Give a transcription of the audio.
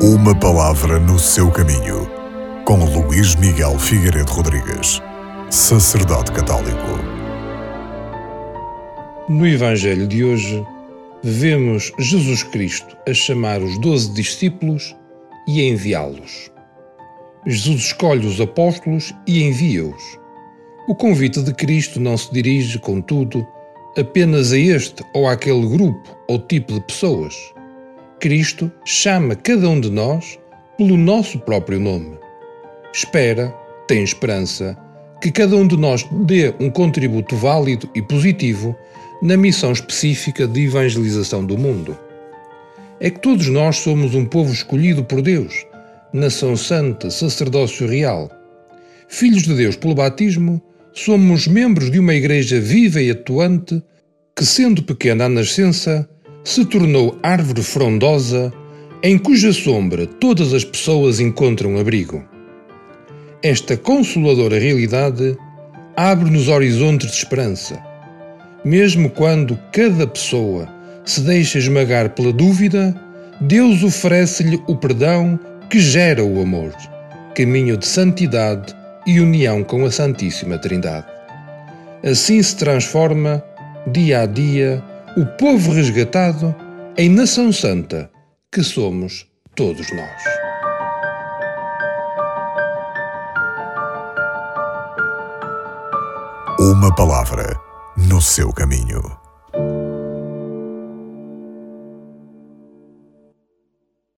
Uma palavra no seu caminho, com Luís Miguel Figueiredo Rodrigues, sacerdote católico. No Evangelho de hoje, vemos Jesus Cristo a chamar os doze discípulos e a enviá-los. Jesus escolhe os apóstolos e envia-os. O convite de Cristo não se dirige, contudo, apenas a este ou àquele grupo ou tipo de pessoas. Cristo chama cada um de nós pelo nosso próprio nome. Espera, tem esperança, que cada um de nós dê um contributo válido e positivo na missão específica de evangelização do mundo. É que todos nós somos um povo escolhido por Deus, nação santa, sacerdócio real. Filhos de Deus pelo batismo, somos membros de uma igreja viva e atuante que, sendo pequena à nascença, se tornou árvore frondosa em cuja sombra todas as pessoas encontram abrigo. Esta consoladora realidade abre-nos horizontes de esperança, mesmo quando cada pessoa se deixa esmagar pela dúvida, Deus oferece-lhe o perdão que gera o amor, caminho de santidade e união com a Santíssima Trindade. Assim se transforma, dia a dia, o povo resgatado em nação santa que somos todos nós. Uma palavra no seu caminho.